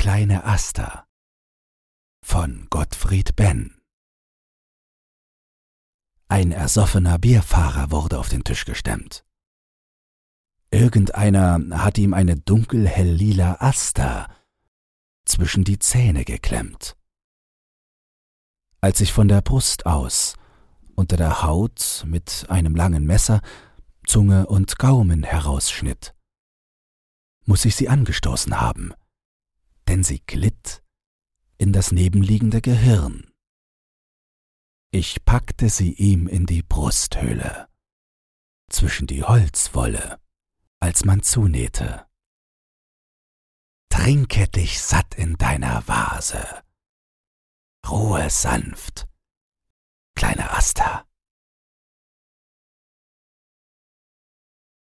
kleine Aster von Gottfried Benn Ein ersoffener Bierfahrer wurde auf den Tisch gestemmt. Irgendeiner hat ihm eine dunkelhell-lila Aster zwischen die Zähne geklemmt. Als ich von der Brust aus unter der Haut mit einem langen Messer Zunge und Gaumen herausschnitt, muss ich sie angestoßen haben, denn sie glitt in das nebenliegende Gehirn. Ich packte sie ihm in die Brusthöhle, zwischen die Holzwolle, als man zunähte. Trinke dich satt in deiner Vase. Ruhe sanft, kleine Asta.